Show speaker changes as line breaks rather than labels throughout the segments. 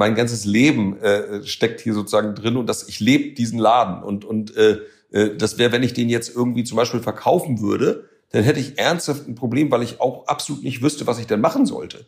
mein ganzes Leben äh, steckt hier sozusagen drin und dass ich lebe diesen Laden und und äh, äh, das wäre, wenn ich den jetzt irgendwie zum Beispiel verkaufen würde, dann hätte ich ernsthaft ein Problem, weil ich auch absolut nicht wüsste, was ich denn machen sollte.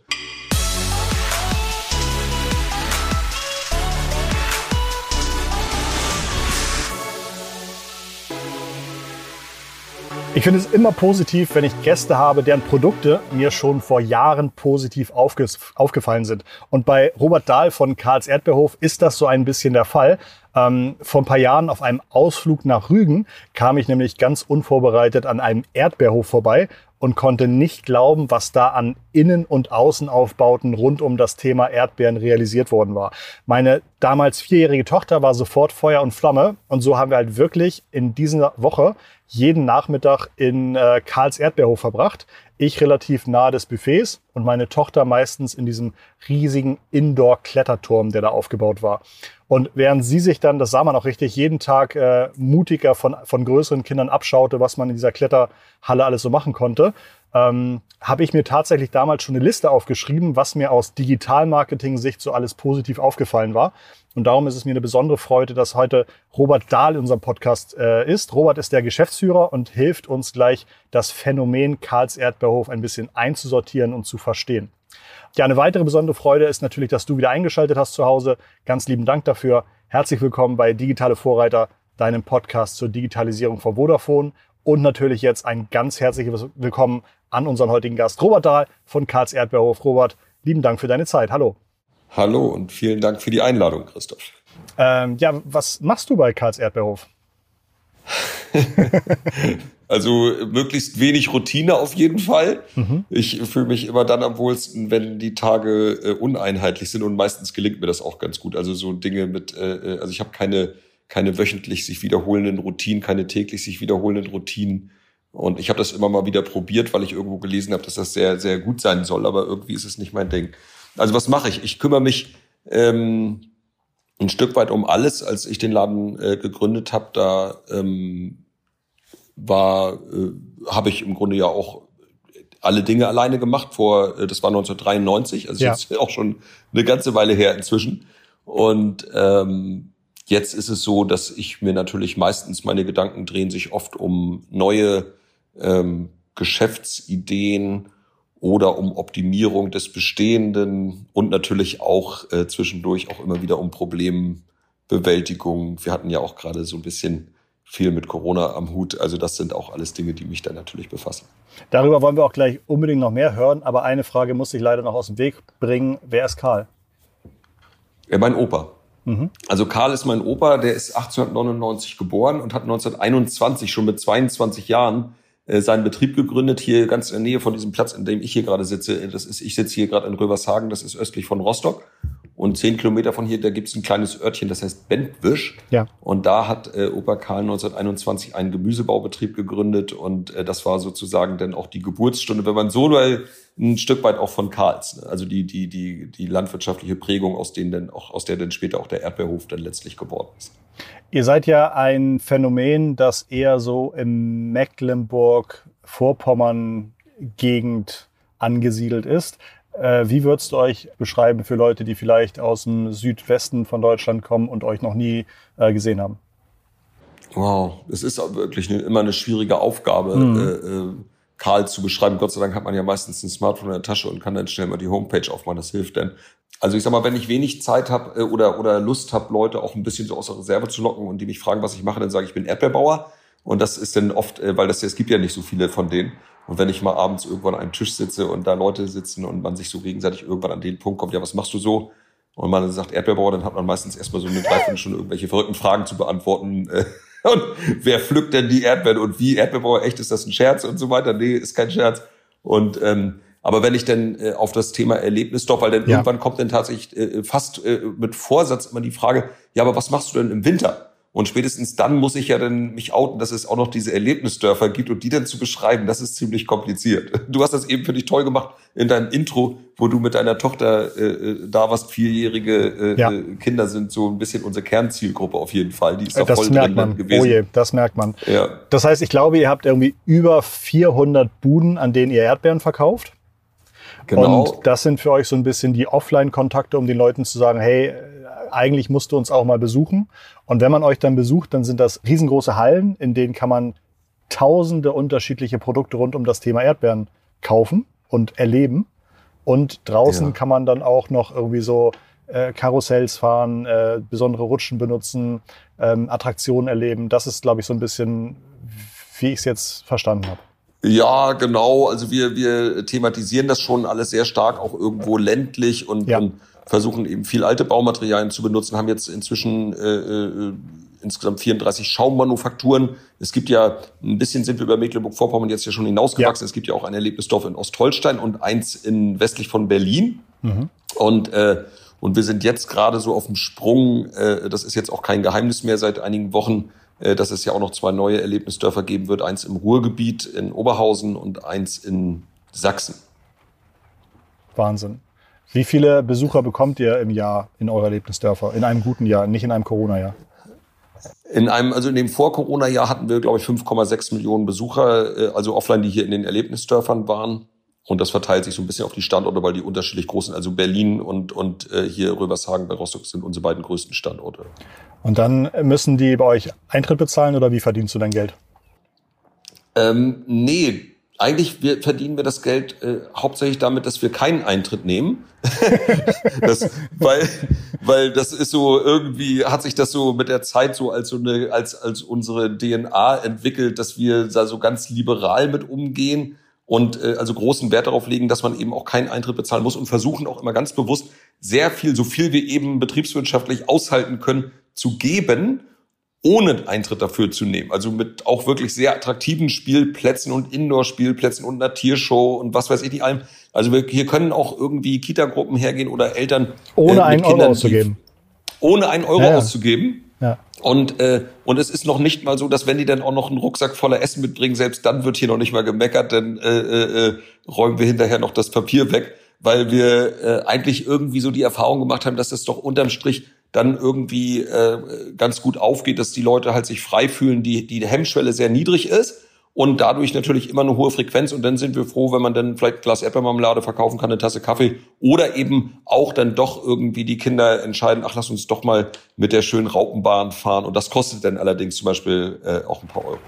Ich finde es immer positiv, wenn ich Gäste habe, deren Produkte mir schon vor Jahren positiv aufge aufgefallen sind. Und bei Robert Dahl von Karls Erdbeerhof ist das so ein bisschen der Fall. Ähm, vor ein paar Jahren auf einem Ausflug nach Rügen kam ich nämlich ganz unvorbereitet an einem Erdbeerhof vorbei und konnte nicht glauben, was da an Innen- und Außenaufbauten rund um das Thema Erdbeeren realisiert worden war. Meine damals vierjährige Tochter war sofort Feuer und Flamme und so haben wir halt wirklich in dieser Woche jeden Nachmittag in äh, Karls Erdbeerhof verbracht. Ich relativ nahe des Buffets und meine Tochter meistens in diesem riesigen Indoor-Kletterturm, der da aufgebaut war. Und während sie sich dann, das sah man auch richtig, jeden Tag äh, mutiger von, von größeren Kindern abschaute, was man in dieser Kletterhalle alles so machen konnte, ähm, habe ich mir tatsächlich damals schon eine Liste aufgeschrieben, was mir aus Digitalmarketing-Sicht so alles positiv aufgefallen war. Und darum ist es mir eine besondere Freude, dass heute Robert Dahl in unserem Podcast äh, ist. Robert ist der Geschäftsführer und hilft uns gleich, das Phänomen Karls Erdbeerhof ein bisschen einzusortieren und zu verstehen. Ja, eine weitere besondere Freude ist natürlich, dass du wieder eingeschaltet hast zu Hause. Ganz lieben Dank dafür. Herzlich willkommen bei Digitale Vorreiter, deinem Podcast zur Digitalisierung von Vodafone. Und natürlich jetzt ein ganz herzliches Willkommen an unseren heutigen Gast Robert Dahl von Karls Erdbeerhof. Robert, lieben Dank für deine Zeit. Hallo.
Hallo und vielen Dank für die Einladung, Christoph.
Ähm, ja, was machst du bei Karls Erdbeerhof?
Also möglichst wenig Routine auf jeden Fall. Mhm. Ich fühle mich immer dann am wohlsten, wenn die Tage äh, uneinheitlich sind und meistens gelingt mir das auch ganz gut. Also so Dinge mit, äh, äh also ich habe keine keine wöchentlich sich wiederholenden Routinen, keine täglich sich wiederholenden Routinen. Und ich habe das immer mal wieder probiert, weil ich irgendwo gelesen habe, dass das sehr sehr gut sein soll. Aber irgendwie ist es nicht mein Ding. Also was mache ich? Ich kümmere mich ähm, ein Stück weit um alles. Als ich den Laden äh, gegründet habe, da ähm, war, äh, habe ich im Grunde ja auch alle Dinge alleine gemacht vor, äh, das war 1993, also ja. jetzt auch schon eine ganze Weile her inzwischen. Und ähm, jetzt ist es so, dass ich mir natürlich meistens meine Gedanken drehen sich oft um neue ähm, Geschäftsideen oder um Optimierung des Bestehenden und natürlich auch äh, zwischendurch auch immer wieder um Problembewältigung. Wir hatten ja auch gerade so ein bisschen viel mit Corona am Hut. Also das sind auch alles Dinge, die mich dann natürlich befassen.
Darüber wollen wir auch gleich unbedingt noch mehr hören. Aber eine Frage muss ich leider noch aus dem Weg bringen. Wer ist Karl?
Ja, mein Opa. Mhm. Also Karl ist mein Opa, der ist 1899 geboren und hat 1921 schon mit 22 Jahren äh, seinen Betrieb gegründet, hier ganz in der Nähe von diesem Platz, in dem ich hier gerade sitze. Das ist, ich sitze hier gerade in Rövershagen, das ist östlich von Rostock. Und zehn Kilometer von hier, da gibt's ein kleines Örtchen, das heißt Bentwisch. Ja. Und da hat äh, Opa Karl 1921 einen Gemüsebaubetrieb gegründet und äh, das war sozusagen dann auch die Geburtsstunde, wenn man so ein Stück weit auch von Karls. Ne? Also die, die, die, die landwirtschaftliche Prägung, aus denen dann auch, aus der dann später auch der Erdbeerhof dann letztlich geworden ist.
Ihr seid ja ein Phänomen, das eher so im Mecklenburg-Vorpommern-Gegend angesiedelt ist. Äh, wie würdest du euch beschreiben für Leute, die vielleicht aus dem Südwesten von Deutschland kommen und euch noch nie äh, gesehen haben?
Wow, es ist wirklich eine, immer eine schwierige Aufgabe, mhm. äh, äh, Karl zu beschreiben. Gott sei Dank hat man ja meistens ein Smartphone in der Tasche und kann dann schnell mal die Homepage aufmachen. Das hilft denn. Also ich sag mal, wenn ich wenig Zeit habe oder, oder Lust habe, Leute auch ein bisschen so aus der Reserve zu locken und die mich fragen, was ich mache, dann sage ich, ich bin Erdbeerbauer. Und das ist dann oft, weil das es gibt ja nicht so viele von denen. Und wenn ich mal abends irgendwann an einem Tisch sitze und da Leute sitzen und man sich so gegenseitig irgendwann an den Punkt kommt, ja, was machst du so? Und man sagt Erdbeerbauer, dann hat man meistens erstmal so eine Dreiviertelstunde irgendwelche verrückten Fragen zu beantworten. Äh, und wer pflückt denn die Erdbeeren und wie? Erdbeerbauer, echt, ist das ein Scherz und so weiter? Nee, ist kein Scherz. Und ähm, aber wenn ich dann äh, auf das Thema Erlebnis doch, weil dann ja. irgendwann kommt dann tatsächlich äh, fast äh, mit Vorsatz immer die Frage, ja, aber was machst du denn im Winter? Und spätestens dann muss ich ja dann mich outen, dass es auch noch diese Erlebnisdörfer gibt und die dann zu beschreiben, das ist ziemlich kompliziert. Du hast das eben für dich toll gemacht in deinem Intro, wo du mit deiner Tochter äh, äh da warst, vierjährige äh, ja. Äh, Kinder sind so ein bisschen unsere Kernzielgruppe auf jeden Fall. Die ist da
das
voll
merkt man. gewesen. Oh je, das merkt man. Ja. Das heißt, ich glaube, ihr habt irgendwie über 400 Buden, an denen ihr Erdbeeren verkauft. Genau. Und das sind für euch so ein bisschen die Offline-Kontakte, um den Leuten zu sagen, hey, eigentlich musst du uns auch mal besuchen. Und wenn man euch dann besucht, dann sind das riesengroße Hallen, in denen kann man tausende unterschiedliche Produkte rund um das Thema Erdbeeren kaufen und erleben. Und draußen ja. kann man dann auch noch irgendwie so äh, Karussells fahren, äh, besondere Rutschen benutzen, ähm, Attraktionen erleben. Das ist, glaube ich, so ein bisschen, wie ich es jetzt verstanden habe.
Ja, genau. Also wir, wir thematisieren das schon alles sehr stark, auch irgendwo ländlich und, ja. und versuchen eben viel alte Baumaterialien zu benutzen, haben jetzt inzwischen äh, äh, insgesamt 34 Schaummanufakturen. Es gibt ja, ein bisschen sind wir über Mecklenburg-Vorpommern jetzt ja schon hinausgewachsen. Ja. Es gibt ja auch ein Erlebnisdorf in Ostholstein und eins in westlich von Berlin. Mhm. Und äh, und wir sind jetzt gerade so auf dem Sprung, äh, das ist jetzt auch kein Geheimnis mehr seit einigen Wochen, dass es ja auch noch zwei neue Erlebnisdörfer geben wird. Eins im Ruhrgebiet in Oberhausen und eins in Sachsen.
Wahnsinn. Wie viele Besucher bekommt ihr im Jahr in eure Erlebnisdörfer? In einem guten Jahr, nicht in einem Corona-Jahr?
In einem, also in dem Vor-Corona-Jahr hatten wir, glaube ich, 5,6 Millionen Besucher, äh, also offline, die hier in den Erlebnisdörfern waren. Und das verteilt sich so ein bisschen auf die Standorte, weil die unterschiedlich groß sind. Also Berlin und, und äh, hier Röbershagen bei Rostock sind unsere beiden größten Standorte.
Und dann müssen die bei euch Eintritt bezahlen oder wie verdienst du dein Geld?
Ähm, nee, eigentlich wir, verdienen wir das Geld äh, hauptsächlich damit, dass wir keinen Eintritt nehmen. das, weil, weil das ist so irgendwie hat sich das so mit der Zeit so als so eine als als unsere DNA entwickelt, dass wir da so ganz liberal mit umgehen und äh, also großen Wert darauf legen, dass man eben auch keinen Eintritt bezahlen muss und versuchen auch immer ganz bewusst sehr viel, so viel wir eben betriebswirtschaftlich aushalten können, zu geben, ohne Eintritt dafür zu nehmen. Also mit auch wirklich sehr attraktiven Spielplätzen und Indoor-Spielplätzen und einer Tiershow und was weiß ich nicht allem. Also wir, hier können auch irgendwie Kitagruppen hergehen oder Eltern.
Ohne äh, einen Kindern, Euro auszugeben.
Ohne einen Euro ja, auszugeben. Ja. Und, äh, und es ist noch nicht mal so, dass wenn die dann auch noch einen Rucksack voller Essen mitbringen, selbst dann wird hier noch nicht mal gemeckert, dann äh, äh, äh, räumen wir hinterher noch das Papier weg, weil wir äh, eigentlich irgendwie so die Erfahrung gemacht haben, dass das doch unterm Strich dann irgendwie äh, ganz gut aufgeht, dass die Leute halt sich frei fühlen, die, die Hemmschwelle sehr niedrig ist und dadurch natürlich immer eine hohe Frequenz und dann sind wir froh, wenn man dann vielleicht ein Glas Erdbeermarmelade verkaufen kann, eine Tasse Kaffee oder eben auch dann doch irgendwie die Kinder entscheiden, ach lass uns doch mal mit der schönen Raupenbahn fahren und das kostet dann allerdings zum Beispiel äh, auch ein paar Euro.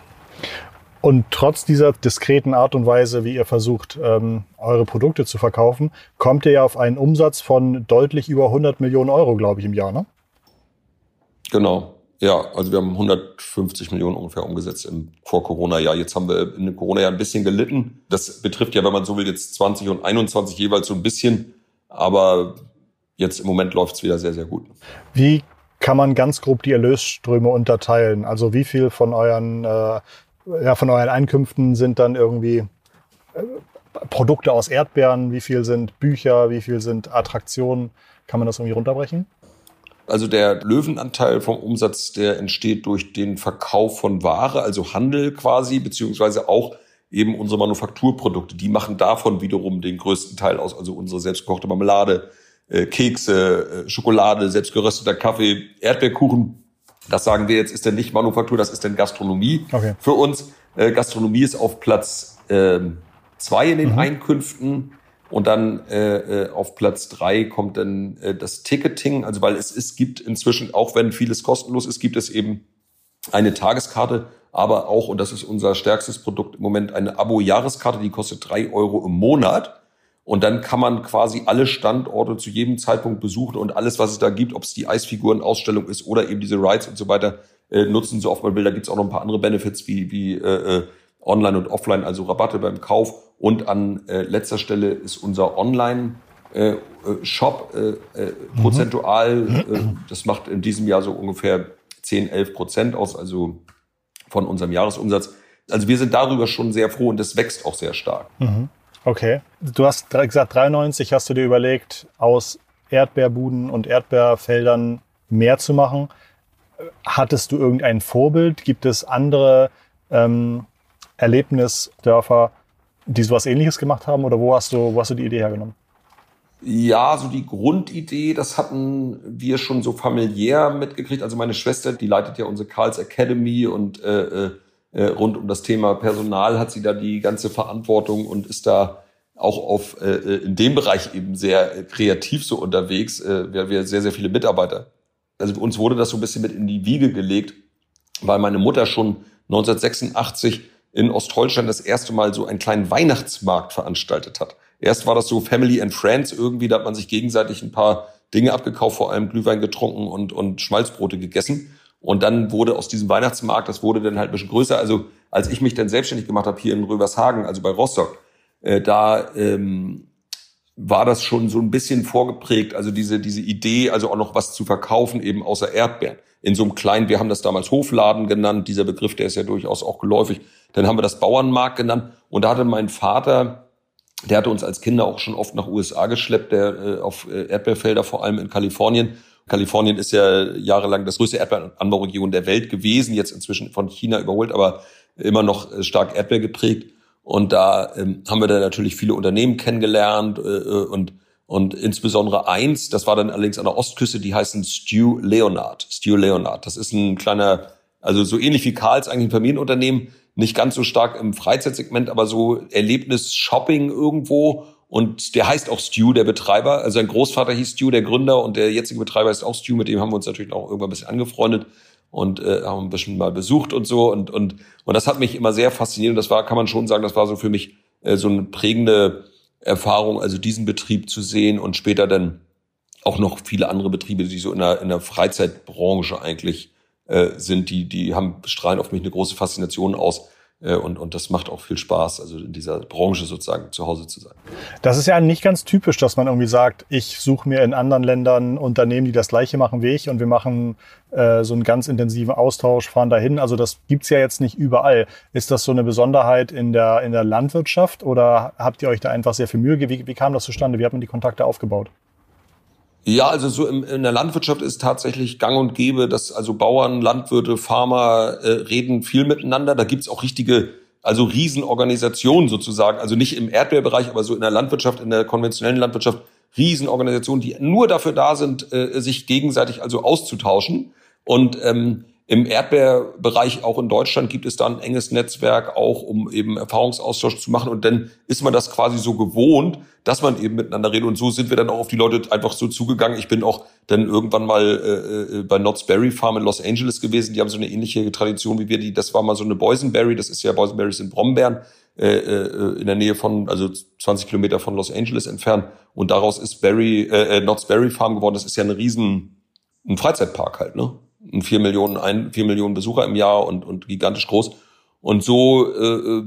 Und trotz dieser diskreten Art und Weise, wie ihr versucht, ähm, eure Produkte zu verkaufen, kommt ihr ja auf einen Umsatz von deutlich über 100 Millionen Euro, glaube ich, im Jahr, ne?
Genau. Ja, also wir haben 150 Millionen ungefähr umgesetzt im Vor-Corona-Jahr. Jetzt haben wir in dem Corona-Jahr ein bisschen gelitten. Das betrifft ja, wenn man so will, jetzt 20 und 21 jeweils so ein bisschen. Aber jetzt im Moment läuft es wieder sehr, sehr gut.
Wie kann man ganz grob die Erlösströme unterteilen? Also wie viel von euren, äh, ja, von euren Einkünften sind dann irgendwie äh, Produkte aus Erdbeeren? Wie viel sind Bücher? Wie viel sind Attraktionen? Kann man das irgendwie runterbrechen?
Also der Löwenanteil vom Umsatz, der entsteht durch den Verkauf von Ware, also Handel quasi, beziehungsweise auch eben unsere Manufakturprodukte. Die machen davon wiederum den größten Teil aus, also unsere selbstgekochte Marmelade, äh, Kekse, äh, Schokolade, selbstgerösteter Kaffee, Erdbeerkuchen. Das sagen wir jetzt, ist denn nicht Manufaktur, das ist denn Gastronomie okay. für uns. Äh, Gastronomie ist auf Platz äh, zwei in den mhm. Einkünften. Und dann äh, äh, auf Platz drei kommt dann äh, das Ticketing, also weil es, es gibt inzwischen, auch wenn vieles kostenlos ist, gibt es eben eine Tageskarte, aber auch, und das ist unser stärkstes Produkt im Moment, eine Abo-Jahreskarte, die kostet drei Euro im Monat. Und dann kann man quasi alle Standorte zu jedem Zeitpunkt besuchen und alles, was es da gibt, ob es die Eisfigurenausstellung ist oder eben diese Rides und so weiter, äh, nutzen, so oft man will. Da gibt es auch noch ein paar andere Benefits wie, wie äh, äh online und offline, also Rabatte beim Kauf. Und an äh, letzter Stelle ist unser Online- äh, Shop äh, äh, mhm. prozentual, äh, das macht in diesem Jahr so ungefähr 10, 11 Prozent aus, also von unserem Jahresumsatz. Also wir sind darüber schon sehr froh und das wächst auch sehr stark.
Mhm. Okay. Du hast gesagt, 93 hast du dir überlegt, aus Erdbeerbuden und Erdbeerfeldern mehr zu machen. Hattest du irgendein Vorbild? Gibt es andere ähm, Erlebnisdörfer, die sowas ähnliches gemacht haben? Oder wo hast du, wo hast du die Idee hergenommen?
Ja, so die Grundidee, das hatten wir schon so familiär mitgekriegt. Also meine Schwester, die leitet ja unsere Karls Academy und äh, äh, rund um das Thema Personal hat sie da die ganze Verantwortung und ist da auch auf äh, in dem Bereich eben sehr kreativ so unterwegs. Äh, wir, wir sehr, sehr viele Mitarbeiter. Also uns wurde das so ein bisschen mit in die Wiege gelegt, weil meine Mutter schon 1986 in Ostholstein das erste Mal so einen kleinen Weihnachtsmarkt veranstaltet hat. Erst war das so Family and Friends irgendwie, da hat man sich gegenseitig ein paar Dinge abgekauft, vor allem Glühwein getrunken und, und Schmalzbrote gegessen. Und dann wurde aus diesem Weihnachtsmarkt, das wurde dann halt ein bisschen größer. Also als ich mich dann selbstständig gemacht habe hier in Rövershagen, also bei Rostock, äh, da ähm, war das schon so ein bisschen vorgeprägt. Also diese, diese Idee, also auch noch was zu verkaufen, eben außer Erdbeeren. In so einem kleinen, wir haben das damals Hofladen genannt, dieser Begriff, der ist ja durchaus auch geläufig. Dann haben wir das Bauernmarkt genannt. Und da hatte mein Vater, der hatte uns als Kinder auch schon oft nach USA geschleppt, der äh, auf äh, Erdbeerfelder, vor allem in Kalifornien. Kalifornien ist ja jahrelang das größte Erdbeeranbauregion der Welt gewesen, jetzt inzwischen von China überholt, aber immer noch äh, stark Erdbeer geprägt. Und da ähm, haben wir dann natürlich viele Unternehmen kennengelernt äh, äh, und und insbesondere eins, das war dann allerdings an der Ostküste, die heißen Stu Leonard. Stu Leonard. Das ist ein kleiner, also so ähnlich wie Karls eigentlich ein Familienunternehmen, nicht ganz so stark im Freizeitsegment, aber so Erlebnis-Shopping irgendwo. Und der heißt auch Stu, der Betreiber. Also sein Großvater hieß Stu, der Gründer, und der jetzige Betreiber ist auch Stu. Mit dem haben wir uns natürlich auch irgendwann ein bisschen angefreundet und äh, haben ein bisschen mal besucht und so und und und das hat mich immer sehr fasziniert und das war kann man schon sagen das war so für mich äh, so eine prägende Erfahrung also diesen Betrieb zu sehen und später dann auch noch viele andere Betriebe die so in der in der Freizeitbranche eigentlich äh, sind die die haben strahlen auf mich eine große Faszination aus äh, und, und das macht auch viel Spaß, also in dieser Branche sozusagen zu Hause zu sein.
Das ist ja nicht ganz typisch, dass man irgendwie sagt, ich suche mir in anderen Ländern Unternehmen, die das gleiche machen wie ich und wir machen äh, so einen ganz intensiven Austausch, fahren dahin. Also das gibt's ja jetzt nicht überall. Ist das so eine Besonderheit in der, in der Landwirtschaft oder habt ihr euch da einfach sehr viel Mühe? Wie, wie kam das zustande? Wie hat man die Kontakte aufgebaut?
Ja, also so im, in der Landwirtschaft ist tatsächlich gang und gäbe, dass also Bauern, Landwirte, Farmer äh, reden viel miteinander. Da gibt's auch richtige, also Riesenorganisationen sozusagen, also nicht im Erdbeerbereich, aber so in der Landwirtschaft, in der konventionellen Landwirtschaft, Riesenorganisationen, die nur dafür da sind, äh, sich gegenseitig also auszutauschen. Und ähm, im Erdbeerbereich auch in Deutschland gibt es da ein enges Netzwerk auch, um eben Erfahrungsaustausch zu machen. Und dann ist man das quasi so gewohnt, dass man eben miteinander redet. Und so sind wir dann auch auf die Leute einfach so zugegangen. Ich bin auch dann irgendwann mal äh, äh bei Knott's Berry Farm in Los Angeles gewesen. Die haben so eine ähnliche Tradition wie wir. Die, das war mal so eine Boysenberry. Das ist ja Boysenberries sind Brombeeren äh, äh, in der Nähe von, also 20 Kilometer von Los Angeles entfernt. Und daraus ist Berry, äh, äh Knott's Berry Farm geworden. Das ist ja ein riesen ein Freizeitpark halt, ne? Vier Millionen, ein, vier Millionen Besucher im Jahr und, und gigantisch groß. Und so äh, äh,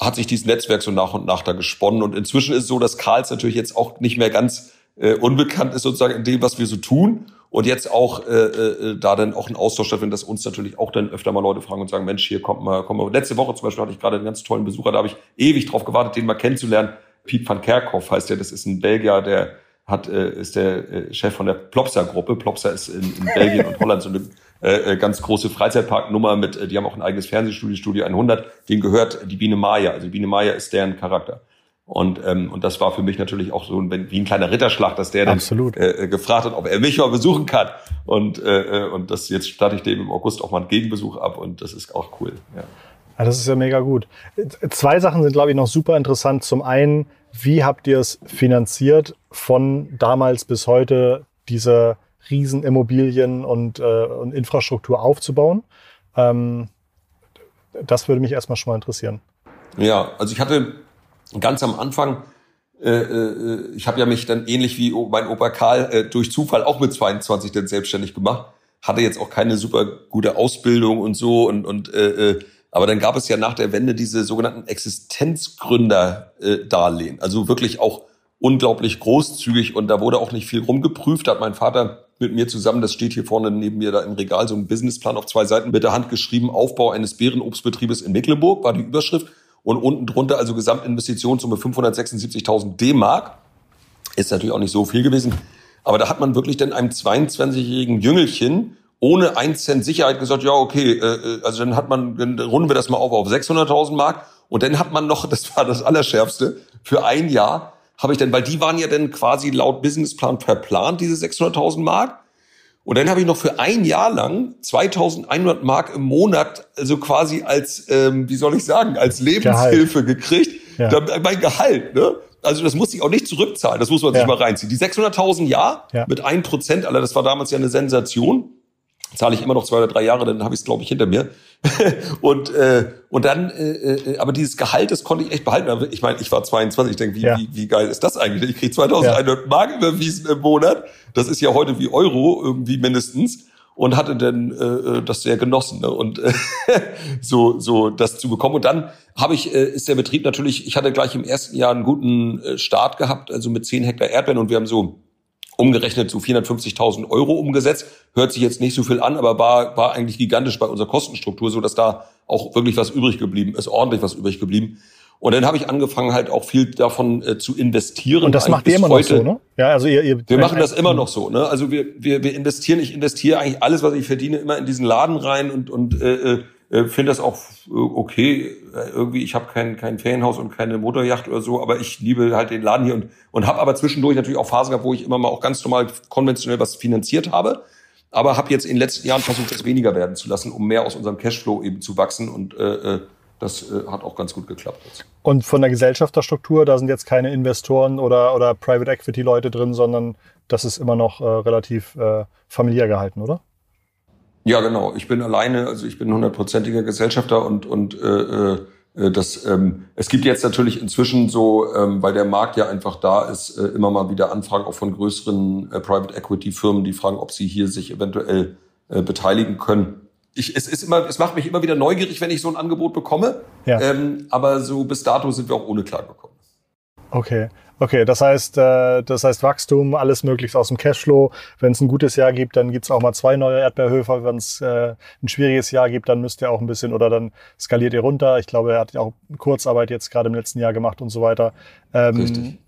hat sich dieses Netzwerk so nach und nach da gesponnen. Und inzwischen ist es so, dass Karls natürlich jetzt auch nicht mehr ganz äh, unbekannt ist sozusagen in dem, was wir so tun. Und jetzt auch äh, äh, da dann auch ein Austausch stattfindet, dass uns natürlich auch dann öfter mal Leute fragen und sagen, Mensch, hier kommt mal, kommt mal. Letzte Woche zum Beispiel hatte ich gerade einen ganz tollen Besucher, da habe ich ewig drauf gewartet, den mal kennenzulernen. Piet van Kerkhoff heißt der, das ist ein Belgier, der hat, äh, ist der äh, Chef von der Plopsa-Gruppe. Plopsa ist in, in Belgien und Holland so eine äh, äh, ganz große Freizeitparknummer mit, äh, die haben auch ein eigenes Fernsehstudio, Studio 100. Denen gehört die Biene Maya. Also die Biene Maya ist deren Charakter. Und, ähm, und das war für mich natürlich auch so ein, wie ein kleiner Ritterschlag, dass der dann äh, äh, gefragt hat, ob er mich mal besuchen kann. Und, äh, und das jetzt starte ich dem im August auch mal einen Gegenbesuch ab und das ist auch cool. Ja.
Ja, das ist ja mega gut. Zwei Sachen sind, glaube ich, noch super interessant. Zum einen, wie habt ihr es finanziert von damals bis heute, diese Riesenimmobilien und, äh, und Infrastruktur aufzubauen? Ähm, das würde mich erstmal schon mal interessieren.
Ja, also ich hatte ganz am Anfang, äh, äh, ich habe ja mich dann ähnlich wie mein Opa Karl äh, durch Zufall auch mit 22 dann selbstständig gemacht, hatte jetzt auch keine super gute Ausbildung und so und, und äh, äh aber dann gab es ja nach der Wende diese sogenannten Existenzgründer-Darlehen. Also wirklich auch unglaublich großzügig und da wurde auch nicht viel rumgeprüft. Da hat mein Vater mit mir zusammen, das steht hier vorne neben mir da im Regal, so ein Businessplan auf zwei Seiten mit der Hand geschrieben, Aufbau eines Beerenobstbetriebes in Mecklenburg war die Überschrift und unten drunter also Gesamtinvestitionssumme 576.000 D-Mark. Ist natürlich auch nicht so viel gewesen. Aber da hat man wirklich dann einem 22-jährigen Jüngelchen ohne ein Cent Sicherheit gesagt, ja, okay, äh, äh, also dann hat man, dann runden wir das mal auf auf 600.000 Mark und dann hat man noch, das war das Allerschärfste, für ein Jahr habe ich dann, weil die waren ja dann quasi laut Businessplan verplant, diese 600.000 Mark. Und dann habe ich noch für ein Jahr lang 2.100 Mark im Monat, also quasi als, ähm, wie soll ich sagen, als Lebenshilfe Gehalt. gekriegt. Ja. mein Gehalt, ne? also das muss ich auch nicht zurückzahlen, das muss man ja. sich mal reinziehen. Die 600.000 ja, ja, mit 1%, Alter, das war damals ja eine Sensation. Zahle ich immer noch zwei oder drei Jahre, dann habe ich es, glaube ich, hinter mir. und, äh, und dann, äh, äh, aber dieses Gehalt, das konnte ich echt behalten. Ich meine, ich war 22, ich denke, wie, ja. wie, wie geil ist das eigentlich? Ich kriege 2100 ja. Mark überwiesen im Monat. Das ist ja heute wie Euro irgendwie mindestens und hatte dann äh, äh, das sehr genossen ne? und äh, so so das zu bekommen und dann habe ich äh, ist der Betrieb natürlich ich hatte gleich im ersten Jahr einen guten äh, Start gehabt also mit 10 Hektar Erdbeeren und wir haben so umgerechnet so 450.000 Euro umgesetzt hört sich jetzt nicht so viel an aber war war eigentlich gigantisch bei unserer Kostenstruktur so dass da auch wirklich was übrig geblieben ist ordentlich was übrig geblieben und dann habe ich angefangen, halt auch viel davon äh, zu investieren.
Und das macht ihr immer heute. noch so, ne?
Ja, also ihr, ihr wir machen das immer noch so, ne? Also wir, wir, wir investieren, ich investiere eigentlich alles, was ich verdiene, immer in diesen Laden rein und, und äh, äh, finde das auch äh, okay. Irgendwie, ich habe kein, kein Ferienhaus und keine Motorjacht oder so, aber ich liebe halt den Laden hier und, und habe aber zwischendurch natürlich auch Phasen gehabt, wo ich immer mal auch ganz normal konventionell was finanziert habe. Aber habe jetzt in den letzten Jahren versucht, das weniger werden zu lassen, um mehr aus unserem Cashflow eben zu wachsen und äh, äh das äh, hat auch ganz gut geklappt. Jetzt.
Und von der Gesellschafterstruktur, da sind jetzt keine Investoren oder, oder Private Equity Leute drin, sondern das ist immer noch äh, relativ äh, familiär gehalten, oder?
Ja, genau. Ich bin alleine, also ich bin hundertprozentiger Gesellschafter und, und äh, äh, das, ähm, es gibt jetzt natürlich inzwischen so, ähm, weil der Markt ja einfach da ist, äh, immer mal wieder Anfragen auch von größeren äh, Private Equity Firmen, die fragen, ob sie hier sich eventuell äh, beteiligen können ich, es ist immer, es macht mich immer wieder neugierig, wenn ich so ein Angebot bekomme. Ja. Ähm, aber so bis dato sind wir auch ohne klargekommen.
Okay. Okay, das heißt, äh, das heißt Wachstum, alles möglichst aus dem Cashflow. Wenn es ein gutes Jahr gibt, dann gibt's auch mal zwei neue Erdbeerhöfer. Wenn es äh, ein schwieriges Jahr gibt, dann müsst ihr auch ein bisschen oder dann skaliert ihr runter. Ich glaube, er hat ja auch Kurzarbeit jetzt gerade im letzten Jahr gemacht und so weiter. Ähm, Richtig.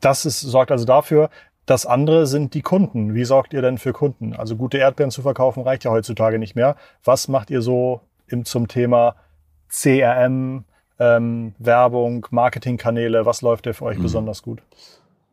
Das ist, sorgt also dafür, das andere sind die Kunden. Wie sorgt ihr denn für Kunden? Also gute Erdbeeren zu verkaufen reicht ja heutzutage nicht mehr. Was macht ihr so im, zum Thema CRM, ähm, Werbung, Marketingkanäle? Was läuft da für euch mhm. besonders gut?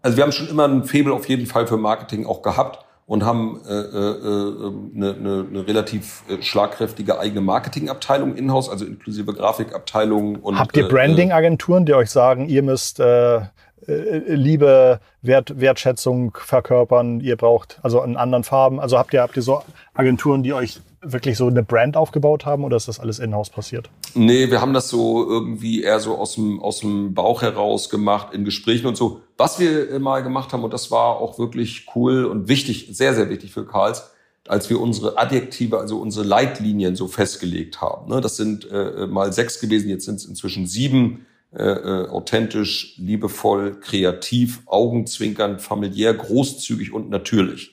Also wir haben schon immer ein Faible auf jeden Fall für Marketing auch gehabt und haben äh, äh, eine, eine, eine relativ äh, schlagkräftige eigene Marketingabteilung in-house, also inklusive Grafikabteilung. Und,
Habt ihr äh, Branding-Agenturen, die euch sagen, ihr müsst äh, äh, Liebe, Wert, Wertschätzung verkörpern. Ihr braucht also in anderen Farben. Also habt ihr, habt ihr so Agenturen, die euch wirklich so eine Brand aufgebaut haben oder ist das alles in-house passiert?
Nee, wir haben das so irgendwie eher so aus dem, aus dem Bauch heraus gemacht in Gesprächen und so. Was wir mal gemacht haben, und das war auch wirklich cool und wichtig, sehr, sehr wichtig für Karls, als wir unsere Adjektive, also unsere Leitlinien so festgelegt haben. Ne? Das sind äh, mal sechs gewesen, jetzt sind es inzwischen sieben äh, äh, authentisch, liebevoll, kreativ, augenzwinkernd, familiär, großzügig und natürlich.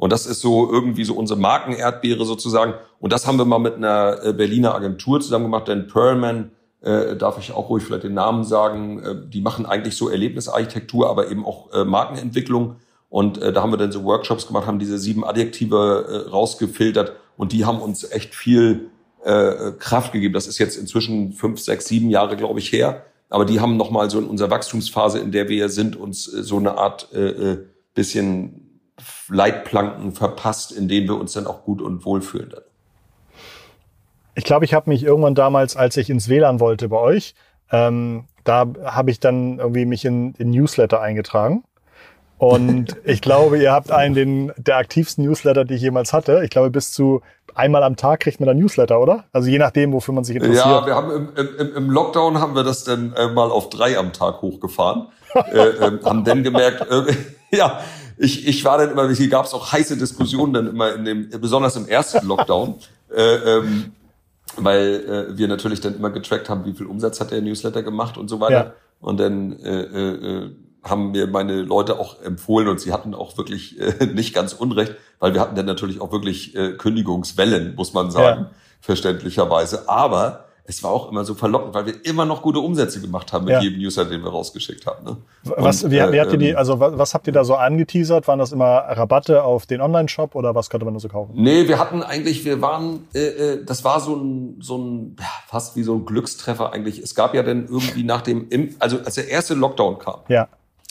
Und das ist so irgendwie so unsere Markenerdbeere sozusagen. Und das haben wir mal mit einer äh, Berliner Agentur zusammen gemacht, denn Pearlman, äh, darf ich auch ruhig vielleicht den Namen sagen, äh, die machen eigentlich so Erlebnisarchitektur, aber eben auch äh, Markenentwicklung. Und äh, da haben wir dann so Workshops gemacht, haben diese sieben Adjektive äh, rausgefiltert und die haben uns echt viel äh, Kraft gegeben. Das ist jetzt inzwischen fünf, sechs, sieben Jahre, glaube ich, her. Aber die haben nochmal so in unserer Wachstumsphase, in der wir sind, uns äh, so eine Art äh, äh, bisschen Leitplanken verpasst, in denen wir uns dann auch gut und wohl fühlen.
Ich glaube, ich habe mich irgendwann damals, als ich ins WLAN wollte bei euch, ähm, da habe ich dann irgendwie mich in, in Newsletter eingetragen. Und ich glaube, ihr habt einen den, der aktivsten Newsletter, die ich jemals hatte. Ich glaube, bis zu einmal am Tag kriegt man ein Newsletter, oder? Also je nachdem, wofür man sich interessiert.
Ja, wir haben im, im, im Lockdown haben wir das dann äh, mal auf drei am Tag hochgefahren. äh, äh, haben dann gemerkt, äh, ja, ich, ich war dann immer, hier gab es auch heiße Diskussionen dann immer in dem, besonders im ersten Lockdown. äh, ähm, weil äh, wir natürlich dann immer getrackt haben, wie viel Umsatz hat der Newsletter gemacht und so weiter. Ja. Und dann äh, äh, haben mir meine Leute auch empfohlen und sie hatten auch wirklich äh, nicht ganz unrecht, weil wir hatten dann natürlich auch wirklich äh, Kündigungswellen, muss man sagen, ja. verständlicherweise. Aber es war auch immer so verlockend, weil wir immer noch gute Umsätze gemacht haben mit ja. jedem User, den wir rausgeschickt haben. Ne?
Was, und, wie, wie habt ihr die, ähm, also was, was, habt ihr da so angeteasert? Waren das immer Rabatte auf den Online-Shop oder was konnte man da so kaufen?
Nee, wir hatten eigentlich, wir waren, äh, äh, das war so ein, so ein, fast wie so ein Glückstreffer eigentlich. Es gab ja dann irgendwie nach dem, also als der erste Lockdown kam,
ja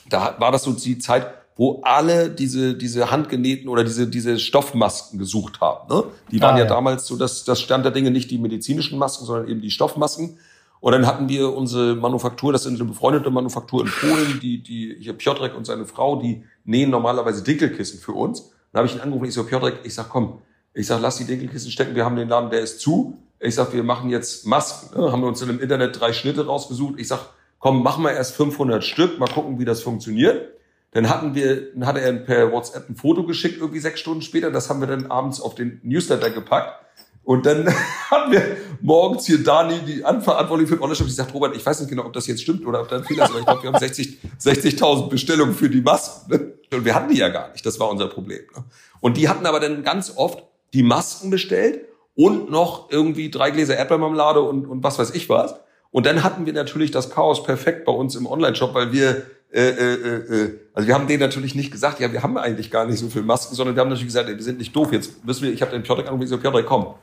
da war das so die Zeit, wo alle diese, diese handgenähten oder diese, diese Stoffmasken gesucht haben. Ne? Die waren ah, ja, ja, damals so, dass das Stand der Dinge nicht die medizinischen Masken, sondern eben die Stoffmasken. Und dann hatten wir unsere Manufaktur, das sind eine befreundete Manufaktur in Polen, die, die, hier Piotrek und seine Frau, die nähen normalerweise Dinkelkissen für uns. Dann habe ich ihn angerufen, ich so, Piotrek, ich sag, komm, ich sag, lass die Dinkelkissen stecken, wir haben den Laden, der ist zu. Ich sag, wir machen jetzt Masken. Ne? Haben wir uns dann im Internet drei Schnitte rausgesucht. Ich sag, komm, machen wir erst 500 Stück, mal gucken, wie das funktioniert. Dann hatten wir, dann hatte er per WhatsApp ein Foto geschickt, irgendwie sechs Stunden später. Das haben wir dann abends auf den Newsletter gepackt. Und dann haben wir morgens hier Dani, die Anverantwortliche für den Online-Shop, die sagt, Robert, ich weiß nicht genau, ob das jetzt stimmt oder ob da ein Fehler ist, aber ich glaube, wir haben 60, 60.000 Bestellungen für die Masken. Ne? Und wir hatten die ja gar nicht. Das war unser Problem. Ne? Und die hatten aber dann ganz oft die Masken bestellt und noch irgendwie drei Gläser Erdbeermarmelade und, und was weiß ich was. Und dann hatten wir natürlich das Chaos perfekt bei uns im Online-Shop, weil wir äh, äh, äh, also wir haben denen natürlich nicht gesagt, ja, wir haben eigentlich gar nicht so viel Masken, sondern wir haben natürlich gesagt, ey, wir sind nicht doof. Jetzt müssen wir, ich habe den Piotrek angerufen, ich so, Piotrek, komm,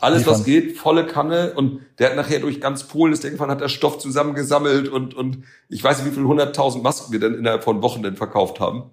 alles, was geht, volle Kanne. Und der hat nachher durch ganz Polen ist der gefahren, hat der Stoff zusammengesammelt und, und ich weiß nicht, wie viele hunderttausend Masken wir dann innerhalb von Wochen dann verkauft haben.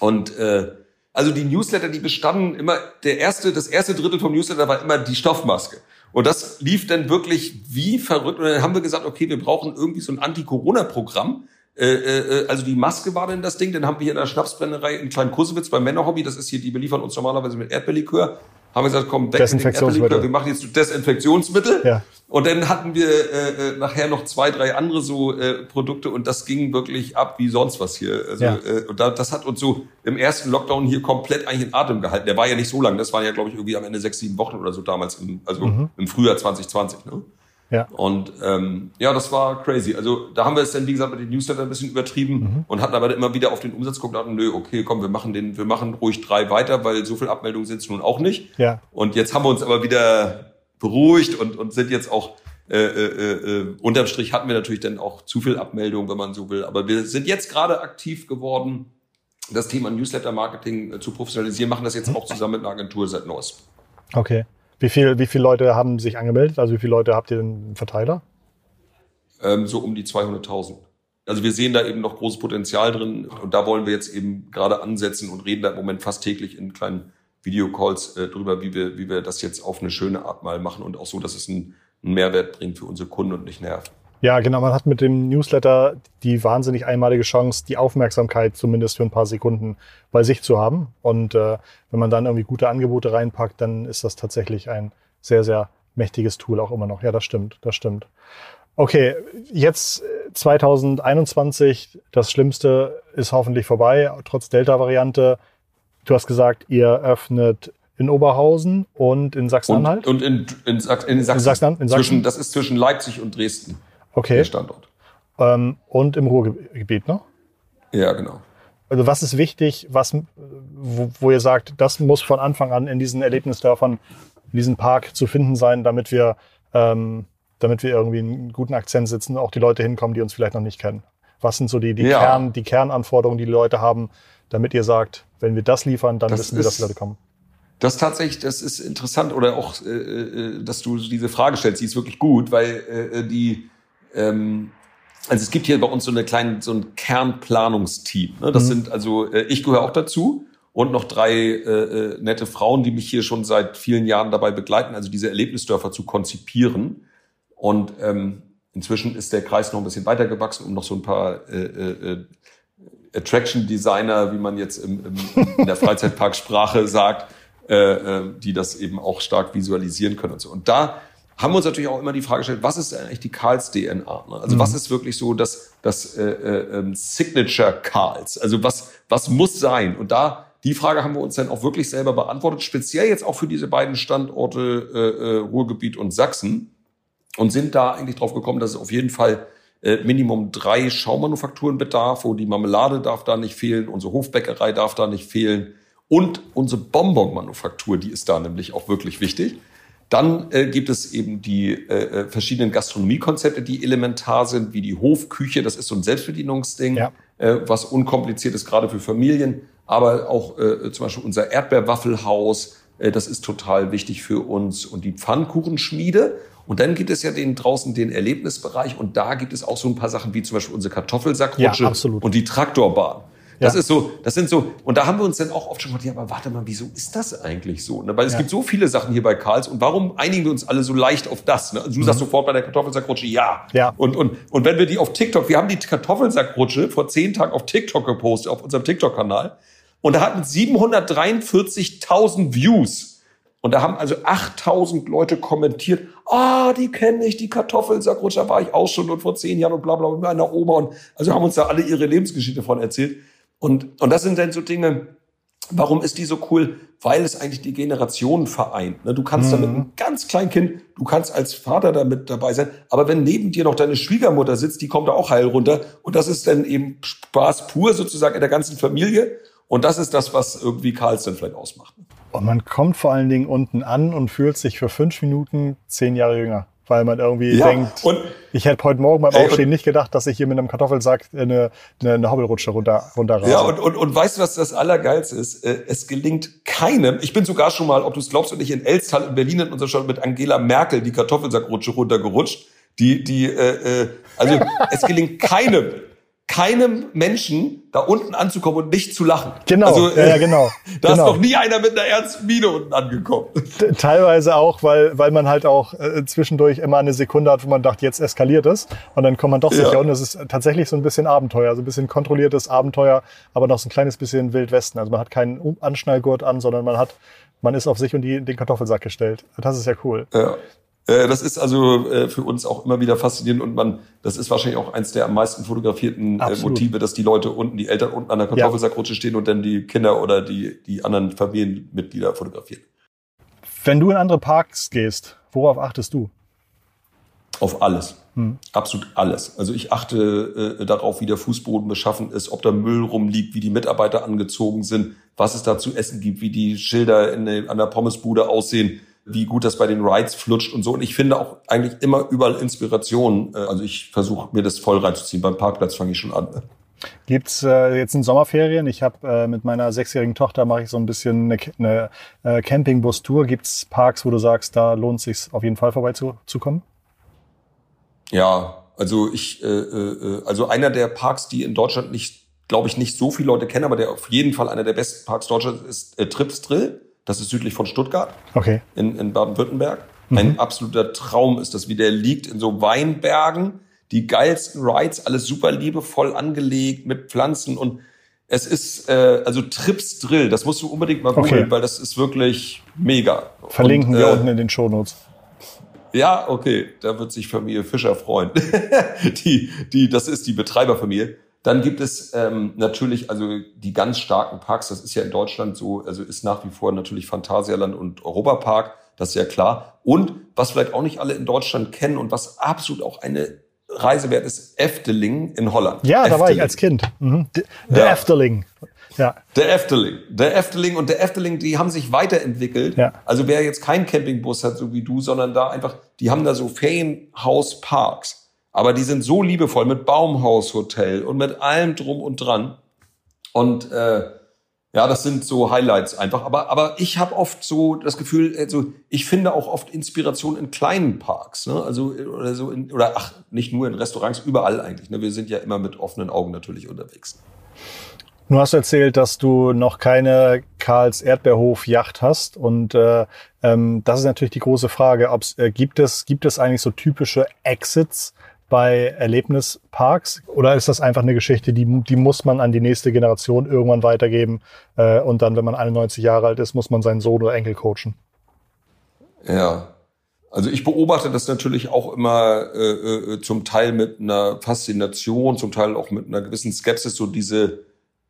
Und äh, also die Newsletter, die bestanden immer, der erste, das erste Drittel vom Newsletter war immer die Stoffmaske. Und das lief dann wirklich wie verrückt. Und dann haben wir gesagt, okay, wir brauchen irgendwie so ein Anti-Corona-Programm. Äh, äh, also die Maske war dann das Ding. Dann haben wir hier in der Schnapsbrennerei in Klein Kursewitz beim Männerhobby, das ist hier, die beliefern uns normalerweise mit Erdbeerlikör, haben wir gesagt, komm, weg mit dem wir machen jetzt Desinfektionsmittel. Ja. Und dann hatten wir äh, äh, nachher noch zwei, drei andere so äh, Produkte und das ging wirklich ab wie sonst was hier. Also, ja. äh, und da, das hat uns so im ersten Lockdown hier komplett eigentlich in Atem gehalten. Der war ja nicht so lang, das waren ja, glaube ich, irgendwie am Ende sechs, sieben Wochen oder so damals, im, also mhm. im Frühjahr 2020. Ne? Ja. Und ähm, ja, das war crazy. Also da haben wir es dann, wie gesagt, mit den Newsletter ein bisschen übertrieben mhm. und hatten aber immer wieder auf den Umsatz geguckt und dachten, nö, okay, komm, wir machen den, wir machen ruhig drei weiter, weil so viel Abmeldungen sind es nun auch nicht. Ja. Und jetzt haben wir uns aber wieder beruhigt und, und sind jetzt auch äh, äh, äh, unterm Strich hatten wir natürlich dann auch zu viel Abmeldung, wenn man so will. Aber wir sind jetzt gerade aktiv geworden, das Thema Newsletter-Marketing äh, zu professionalisieren, machen das jetzt auch zusammen mit einer Agentur seit Neues.
Okay. Wie, viel, wie viele Leute haben sich angemeldet? Also wie viele Leute habt ihr denn Verteiler?
Ähm, so um die 200.000. Also wir sehen da eben noch großes Potenzial drin und da wollen wir jetzt eben gerade ansetzen und reden da im Moment fast täglich in kleinen Videocalls äh, drüber, wie wir, wie wir das jetzt auf eine schöne Art mal machen und auch so, dass es einen, einen Mehrwert bringt für unsere Kunden und nicht nervt.
Ja, genau. Man hat mit dem Newsletter die wahnsinnig einmalige Chance, die Aufmerksamkeit zumindest für ein paar Sekunden bei sich zu haben. Und äh, wenn man dann irgendwie gute Angebote reinpackt, dann ist das tatsächlich ein sehr, sehr mächtiges Tool auch immer noch. Ja, das stimmt, das stimmt. Okay, jetzt 2021, das Schlimmste ist hoffentlich vorbei, trotz Delta-Variante. Du hast gesagt, ihr öffnet in Oberhausen und in Sachsen-Anhalt?
Und, und in, in, Sachsen, in Sachsen. In Sachsen, in Sachsen. Zwischen, das ist zwischen Leipzig und Dresden.
Okay. Der Standort. Ähm, und im Ruhrgebiet, ne?
Ja, genau.
Also was ist wichtig, was, wo, wo, ihr sagt, das muss von Anfang an in diesen Erlebnisdörfern, in diesem Park zu finden sein, damit wir, ähm, damit wir irgendwie einen guten Akzent sitzen, auch die Leute hinkommen, die uns vielleicht noch nicht kennen. Was sind so die, die, ja. Kern, die Kernanforderungen, die die Leute haben, damit ihr sagt, wenn wir das liefern, dann das wissen wir, dass die Leute kommen?
Das tatsächlich, das ist interessant oder auch, äh, äh, dass du diese Frage stellst, die ist wirklich gut, weil äh, die ähm, also es gibt hier bei uns so eine kleine, so ein Kernplanungsteam. Ne? Das mhm. sind also, äh, ich gehöre auch dazu und noch drei äh, äh, nette Frauen, die mich hier schon seit vielen Jahren dabei begleiten, also diese Erlebnisdörfer zu konzipieren. Und ähm, inzwischen ist der Kreis noch ein bisschen weiter gewachsen, um noch so ein paar äh, äh, äh Attraction Designer, wie man jetzt im, im, in der Freizeitparksprache sagt, äh, äh, die das eben auch stark visualisieren können und so. Und da haben wir uns natürlich auch immer die Frage gestellt, was ist eigentlich die Karls DNA? Ne? Also mhm. was ist wirklich so das, das äh, äh, ähm, Signature Karls? Also was, was muss sein? Und da die Frage haben wir uns dann auch wirklich selber beantwortet, speziell jetzt auch für diese beiden Standorte äh, äh, Ruhrgebiet und Sachsen und sind da eigentlich drauf gekommen, dass es auf jeden Fall äh, Minimum drei Schaummanufakturen bedarf, wo die Marmelade darf da nicht fehlen, unsere Hofbäckerei darf da nicht fehlen und unsere Bonbon-Manufaktur, die ist da nämlich auch wirklich wichtig. Dann äh, gibt es eben die äh, äh, verschiedenen Gastronomiekonzepte, die elementar sind, wie die Hofküche. Das ist so ein Selbstbedienungsding, ja. äh, was unkompliziert ist, gerade für Familien. Aber auch äh, zum Beispiel unser Erdbeerwaffelhaus, äh, das ist total wichtig für uns. Und die Pfannkuchenschmiede. Und dann gibt es ja den draußen den Erlebnisbereich. Und da gibt es auch so ein paar Sachen wie zum Beispiel unsere Kartoffelsackrutsche
ja,
und die Traktorbahn. Das ja. ist so, das sind so, und da haben wir uns dann auch oft schon gedacht, ja, aber warte mal, wieso ist das eigentlich so? Ne? Weil es ja. gibt so viele Sachen hier bei Karls und warum einigen wir uns alle so leicht auf das? Ne? Also du mhm. sagst sofort bei der Kartoffelsackrutsche, ja.
ja.
Und, und, und wenn wir die auf TikTok, wir haben die Kartoffelsackrutsche vor zehn Tagen auf TikTok gepostet, auf unserem TikTok-Kanal. Und da hatten 743.000 Views. Und da haben also 8000 Leute kommentiert, ah, die kenne ich, die Kartoffelsackrutsche, da war ich auch schon und vor zehn Jahren und bla bla mit meiner Oma. Und also haben uns da alle ihre Lebensgeschichte von erzählt. Und, und das sind dann so Dinge, warum ist die so cool? Weil es eigentlich die Generationen vereint. Ne? Du kannst mhm. da mit einem ganz kleinen Kind, du kannst als Vater damit dabei sein, aber wenn neben dir noch deine Schwiegermutter sitzt, die kommt da auch heil runter. Und das ist dann eben Spaß pur sozusagen in der ganzen Familie. Und das ist das, was irgendwie Karls dann vielleicht ausmacht.
Und man kommt vor allen Dingen unten an und fühlt sich für fünf Minuten zehn Jahre jünger. Weil man irgendwie ja, denkt, ich hätte heute Morgen beim Aufstehen nicht gedacht, dass ich hier mit einem Kartoffelsack eine, eine, eine Hobbelrutsche runter, runterrase.
Ja, und, und, und weißt du, was das Allergeilste ist? Äh, es gelingt keinem, ich bin sogar schon mal, ob du es glaubst oder nicht, in Elstal in Berlin in unserer Stadt mit Angela Merkel die Kartoffelsackrutsche runtergerutscht. Die, die, äh, äh also es gelingt keinem, keinem Menschen da unten anzukommen und nicht zu lachen.
Genau,
also,
ja, ja, genau.
da
genau.
ist noch nie einer mit einer ernsten Miene unten angekommen.
Teilweise auch, weil, weil man halt auch äh, zwischendurch immer eine Sekunde hat, wo man dachte, jetzt eskaliert es. Und dann kommt man doch sicher. Ja. Und es ist tatsächlich so ein bisschen Abenteuer, so ein bisschen kontrolliertes Abenteuer, aber noch so ein kleines bisschen Wildwesten. Also man hat keinen Anschnallgurt an, sondern man hat, man ist auf sich und die, den Kartoffelsack gestellt. Das ist ja cool.
Ja. Äh, das ist also äh, für uns auch immer wieder faszinierend und man, das ist wahrscheinlich auch eins der am meisten fotografierten äh, Absolut. Motive, dass die Leute unten, die Eltern unten an der Kartoffelsackrutsche stehen und dann die Kinder oder die, die anderen Familienmitglieder fotografieren.
Wenn du in andere Parks gehst, worauf achtest du?
Auf alles. Hm. Absolut alles. Also ich achte äh, darauf, wie der Fußboden beschaffen ist, ob da Müll rumliegt, wie die Mitarbeiter angezogen sind, was es da zu essen gibt, wie die Schilder in, an der Pommesbude aussehen wie gut das bei den Rides flutscht und so. Und ich finde auch eigentlich immer überall Inspiration. Äh, also ich versuche mir das voll reinzuziehen. Beim Parkplatz fange ich schon an. Ne?
Gibt's äh, jetzt in Sommerferien? Ich habe äh, mit meiner sechsjährigen Tochter mache ich so ein bisschen eine, eine äh, Campingbus-Tour. Gibt's Parks, wo du sagst, da lohnt es sich auf jeden Fall vorbeizukommen?
Ja, also ich, äh, äh, also einer der Parks, die in Deutschland nicht, glaube ich, nicht so viele Leute kennen, aber der auf jeden Fall einer der besten Parks Deutschlands ist äh, Trips Drill. Das ist südlich von Stuttgart.
Okay.
In, in Baden-Württemberg. Mhm. Ein absoluter Traum ist das, wie der liegt in so Weinbergen. Die geilsten Rides, alles super liebevoll angelegt mit Pflanzen und es ist äh, also Trips Drill. Das musst du unbedingt mal googeln, okay. weil das ist wirklich mega.
Verlinken und, wir äh, unten in den Shownotes.
Ja, okay, da wird sich Familie Fischer freuen. die, die, das ist die Betreiberfamilie. Dann gibt es ähm, natürlich also die ganz starken Parks. Das ist ja in Deutschland so, also ist nach wie vor natürlich Phantasialand und Europapark. Das ist ja klar. Und was vielleicht auch nicht alle in Deutschland kennen und was absolut auch eine Reise wert ist, Efteling in Holland.
Ja,
Efteling.
da war ich als Kind. Mhm. Der ja. Efteling.
Ja. Der Efteling. Der Efteling und der Efteling, die haben sich weiterentwickelt.
Ja.
Also wer jetzt keinen Campingbus hat, so wie du, sondern da einfach, die haben da so Ferienhausparks. Aber die sind so liebevoll mit Baumhaushotel und mit allem drum und dran. Und äh, ja, das sind so Highlights einfach. Aber, aber ich habe oft so das Gefühl, also ich finde auch oft Inspiration in kleinen Parks. Ne? Also oder so in, oder ach, nicht nur in Restaurants, überall eigentlich. Ne? Wir sind ja immer mit offenen Augen natürlich unterwegs.
Du hast erzählt, dass du noch keine Karls Erdbeerhof Yacht hast und äh, ähm, das ist natürlich die große Frage, ob äh, gibt es gibt es eigentlich so typische Exits bei Erlebnisparks? Oder ist das einfach eine Geschichte, die, die muss man an die nächste Generation irgendwann weitergeben? Äh, und dann, wenn man 91 Jahre alt ist, muss man seinen Sohn oder Enkel coachen?
Ja. Also ich beobachte das natürlich auch immer äh, äh, zum Teil mit einer Faszination, zum Teil auch mit einer gewissen Skepsis, so diese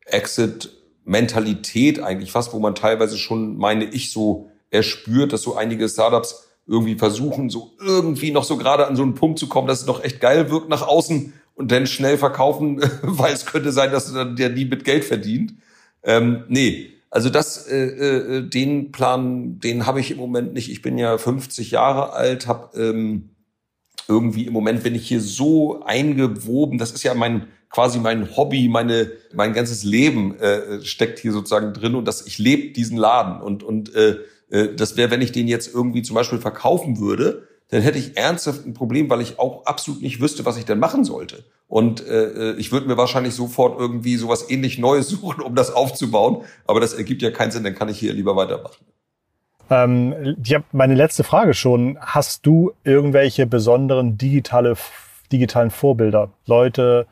Exit-Mentalität eigentlich fast, wo man teilweise schon, meine ich, so erspürt, dass so einige Startups irgendwie versuchen, so irgendwie noch so gerade an so einen Punkt zu kommen, dass es noch echt geil wirkt nach außen und dann schnell verkaufen, weil es könnte sein, dass der nie mit Geld verdient. Ähm, nee, also das, äh, äh, den Plan, den habe ich im Moment nicht. Ich bin ja 50 Jahre alt, habe ähm, irgendwie im Moment bin ich hier so eingewoben. Das ist ja mein quasi mein Hobby, meine mein ganzes Leben äh, steckt hier sozusagen drin und dass ich lebe diesen Laden und und äh, das wäre, wenn ich den jetzt irgendwie zum Beispiel verkaufen würde, dann hätte ich ernsthaft ein Problem, weil ich auch absolut nicht wüsste, was ich denn machen sollte. Und äh, ich würde mir wahrscheinlich sofort irgendwie sowas ähnlich Neues suchen, um das aufzubauen. Aber das ergibt ja keinen Sinn, dann kann ich hier lieber weitermachen.
Ähm, ich habe meine letzte Frage schon. Hast du irgendwelche besonderen digitale, digitalen Vorbilder? Leute,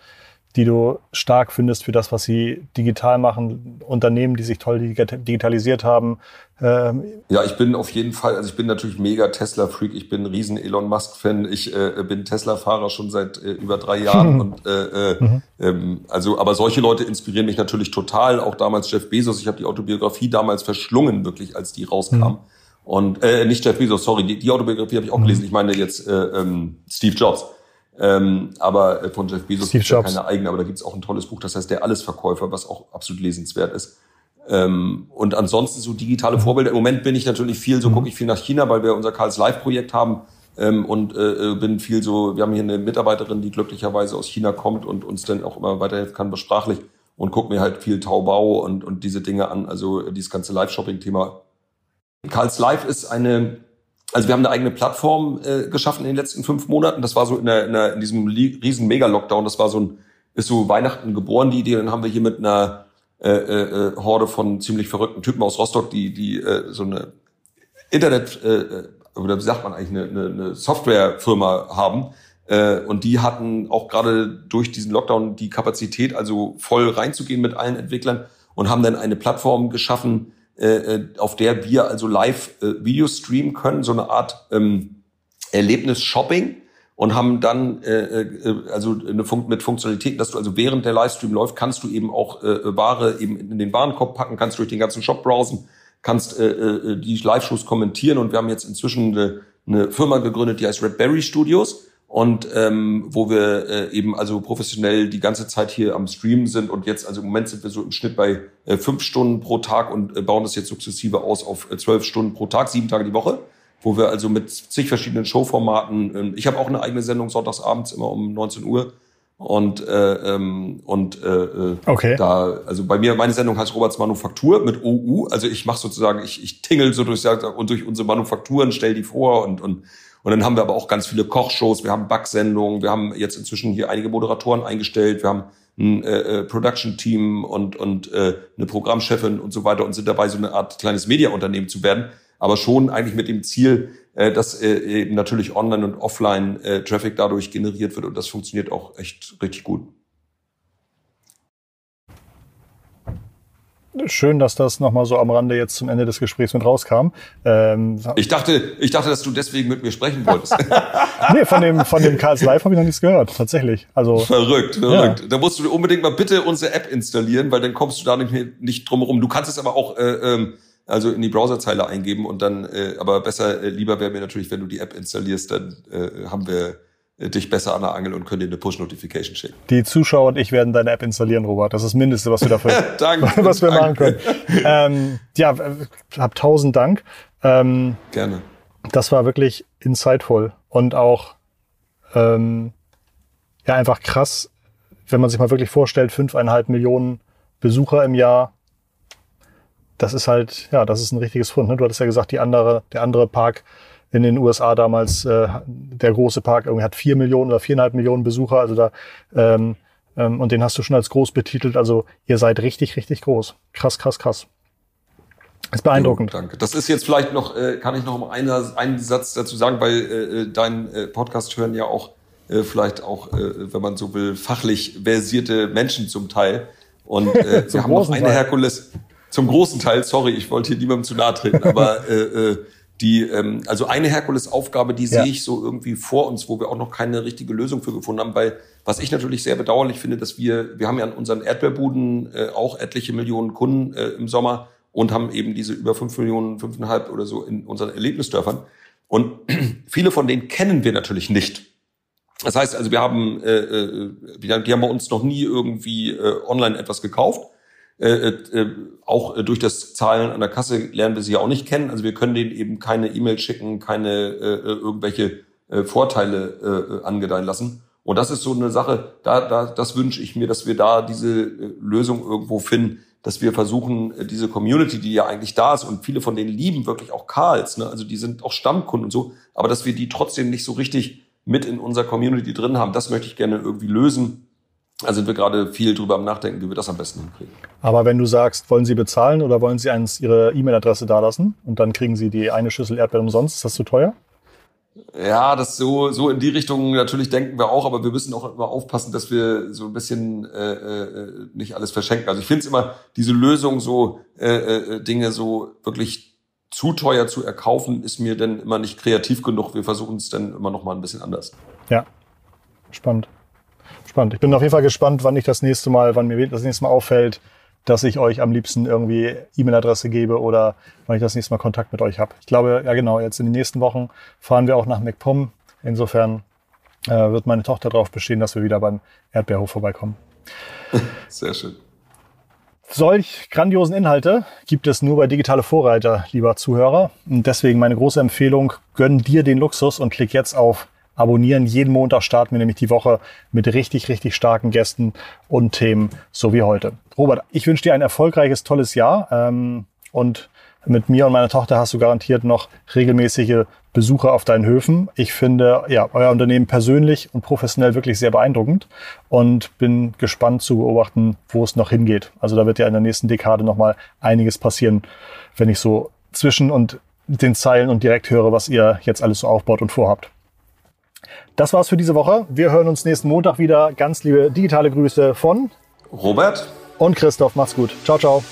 die du stark findest für das, was sie digital machen, Unternehmen, die sich toll digitalisiert haben?
Ähm ja, ich bin auf jeden Fall, also ich bin natürlich mega Tesla-Freak, ich bin ein riesen Elon Musk-Fan, ich äh, bin Tesla-Fahrer schon seit äh, über drei Jahren und äh, äh, mhm. ähm, also, aber solche Leute inspirieren mich natürlich total, auch damals Jeff Bezos, ich habe die Autobiografie damals verschlungen, wirklich, als die rauskam. Mhm. Und äh, nicht Jeff Bezos, sorry, die, die Autobiografie habe ich auch mhm. gelesen. Ich meine jetzt äh, ähm, Steve Jobs. Ähm, aber äh, von Jeff Bezos
gibt ja
keine eigene, aber da gibt's auch ein tolles Buch, das heißt Der Allesverkäufer, was auch absolut lesenswert ist. Ähm, und ansonsten so digitale Vorbilder. Im Moment bin ich natürlich viel, so mhm. gucke ich viel nach China, weil wir unser Karls Live-Projekt haben. Ähm, und äh, äh, bin viel so, wir haben hier eine Mitarbeiterin, die glücklicherweise aus China kommt und uns dann auch immer weiterhelfen kann, sprachlich und guckt mir halt viel Taubau und, und diese Dinge an. Also dieses ganze Live-Shopping-Thema. Karls Live ist eine also wir haben eine eigene Plattform äh, geschaffen in den letzten fünf Monaten. Das war so in, der, in, der, in diesem riesen Mega-Lockdown. Das war so ein, ist so Weihnachten geboren, die Idee. Dann haben wir hier mit einer äh, äh, Horde von ziemlich verrückten Typen aus Rostock, die, die äh, so eine Internet, äh, oder wie sagt man eigentlich, eine, eine, eine Softwarefirma haben. Äh, und die hatten auch gerade durch diesen Lockdown die Kapazität, also voll reinzugehen mit allen Entwicklern und haben dann eine Plattform geschaffen, äh, äh, auf der wir also live äh, Videos streamen können, so eine Art ähm, Erlebnis-Shopping und haben dann äh, äh, also eine Fun mit Funktionalitäten, dass du also während der Livestream läuft, kannst du eben auch äh, Ware eben in den Warenkorb packen, kannst durch den ganzen Shop browsen, kannst äh, äh, die Live-Shows kommentieren und wir haben jetzt inzwischen eine, eine Firma gegründet, die heißt Red Berry Studios und ähm, wo wir äh, eben also professionell die ganze Zeit hier am Streamen sind und jetzt also im Moment sind wir so im Schnitt bei äh, fünf Stunden pro Tag und äh, bauen das jetzt sukzessive aus auf äh, zwölf Stunden pro Tag, sieben Tage die Woche, wo wir also mit zig verschiedenen Showformaten, äh, ich habe auch eine eigene Sendung sonntagsabends immer um 19 Uhr und äh, ähm, und äh, äh,
okay.
da also bei mir meine Sendung heißt Roberts Manufaktur mit OU also ich mache sozusagen ich ich tingel so durch und durch unsere Manufakturen stell die vor und und und dann haben wir aber auch ganz viele Kochshows, wir haben Backsendungen, wir haben jetzt inzwischen hier einige Moderatoren eingestellt, wir haben ein äh, äh, Production-Team und, und äh, eine Programmchefin und so weiter und sind dabei, so eine Art kleines Mediaunternehmen zu werden. Aber schon eigentlich mit dem Ziel, äh, dass äh, eben natürlich Online- und Offline-Traffic äh, dadurch generiert wird und das funktioniert auch echt richtig gut.
Schön, dass das nochmal so am Rande jetzt zum Ende des Gesprächs mit rauskam.
Ähm, ich dachte, ich dachte, dass du deswegen mit mir sprechen wolltest.
nee, von dem, von dem Karls Live habe ich noch nichts gehört, tatsächlich. Also
verrückt, verrückt. Ja. Da musst du unbedingt mal bitte unsere App installieren, weil dann kommst du da nicht, nicht drum herum. Du kannst es aber auch äh, ähm, also in die Browserzeile eingeben und dann, äh, aber besser, äh, lieber wäre mir natürlich, wenn du die App installierst, dann äh, haben wir dich besser an der Angel und können dir eine Push-Notification schicken.
Die Zuschauer und ich werden deine App installieren, Robert. Das ist das Mindeste, was wir dafür,
danke,
was wir danke. machen können. Ähm, ja, hab tausend Dank. Ähm,
Gerne.
Das war wirklich insightful und auch ähm, ja einfach krass, wenn man sich mal wirklich vorstellt, fünfeinhalb Millionen Besucher im Jahr. Das ist halt, ja, das ist ein richtiges Fund. Ne? Du hattest ja gesagt, die andere, der andere Park in den USA damals, äh, der große Park irgendwie hat vier Millionen oder viereinhalb Millionen Besucher, also da, ähm, ähm, und den hast du schon als groß betitelt. Also ihr seid richtig, richtig groß. Krass, krass, krass. Ist beeindruckend.
Jo, danke. Das ist jetzt vielleicht noch, äh, kann ich noch mal einen, einen Satz dazu sagen, weil äh, äh dein äh, Podcast hören ja auch äh, vielleicht auch, äh, wenn man so will, fachlich versierte Menschen zum Teil. Und äh, wir haben noch eine Teil. Herkules, zum großen Teil, sorry, ich wollte hier niemandem zu nahe treten, aber äh, äh, die, ähm, also eine Herkulesaufgabe, die ja. sehe ich so irgendwie vor uns, wo wir auch noch keine richtige Lösung für gefunden haben, weil was ich natürlich sehr bedauerlich finde, dass wir, wir haben ja an unseren Erdbeerbuden äh, auch etliche Millionen Kunden äh, im Sommer und haben eben diese über fünf Millionen, fünfeinhalb oder so in unseren Erlebnisdörfern. Und viele von denen kennen wir natürlich nicht. Das heißt also, wir haben, äh, äh, die haben bei uns noch nie irgendwie äh, online etwas gekauft. Äh, äh, äh, auch durch das Zahlen an der Kasse lernen wir sie ja auch nicht kennen. Also wir können denen eben keine E-Mail schicken, keine äh irgendwelche äh, Vorteile äh, angedeihen lassen. Und das ist so eine Sache, da, da, das wünsche ich mir, dass wir da diese Lösung irgendwo finden, dass wir versuchen, diese Community, die ja eigentlich da ist und viele von denen lieben wirklich auch Karls, ne? also die sind auch Stammkunden und so, aber dass wir die trotzdem nicht so richtig mit in unserer Community drin haben, das möchte ich gerne irgendwie lösen. Da sind wir gerade viel drüber am Nachdenken, wie wir das am besten hinkriegen.
Aber wenn du sagst, wollen Sie bezahlen oder wollen Sie eins Ihre E-Mail-Adresse dalassen und dann kriegen Sie die eine Schüssel Erdbeeren umsonst, ist das zu teuer?
Ja, das so so in die Richtung natürlich denken wir auch, aber wir müssen auch immer aufpassen, dass wir so ein bisschen äh, äh, nicht alles verschenken. Also ich finde es immer diese Lösung so äh, äh, Dinge so wirklich zu teuer zu erkaufen, ist mir dann immer nicht kreativ genug. Wir versuchen es dann immer noch mal ein bisschen anders.
Ja, spannend, spannend. Ich bin auf jeden Fall gespannt, wann ich das nächste Mal, wann mir das nächste Mal auffällt, dass ich euch am liebsten irgendwie E-Mail-Adresse gebe oder wann ich das nächste Mal Kontakt mit euch habe. Ich glaube, ja genau, jetzt in den nächsten Wochen fahren wir auch nach MacPom. Insofern äh, wird meine Tochter darauf bestehen, dass wir wieder beim Erdbeerhof vorbeikommen.
Sehr schön.
Solch grandiosen Inhalte gibt es nur bei Digitale Vorreiter, lieber Zuhörer. Und deswegen meine große Empfehlung, gönn dir den Luxus und klick jetzt auf abonnieren. Jeden Montag starten wir nämlich die Woche mit richtig, richtig starken Gästen und Themen, so wie heute. Robert, ich wünsche dir ein erfolgreiches, tolles Jahr. Ähm, und mit mir und meiner Tochter hast du garantiert noch regelmäßige Besucher auf deinen Höfen. Ich finde ja euer Unternehmen persönlich und professionell wirklich sehr beeindruckend und bin gespannt zu beobachten, wo es noch hingeht. Also da wird ja in der nächsten Dekade noch mal einiges passieren, wenn ich so zwischen und den Zeilen und direkt höre, was ihr jetzt alles so aufbaut und vorhabt. Das war's für diese Woche. Wir hören uns nächsten Montag wieder. Ganz liebe digitale Grüße von
Robert
und Christoph. Macht's gut. Ciao, ciao.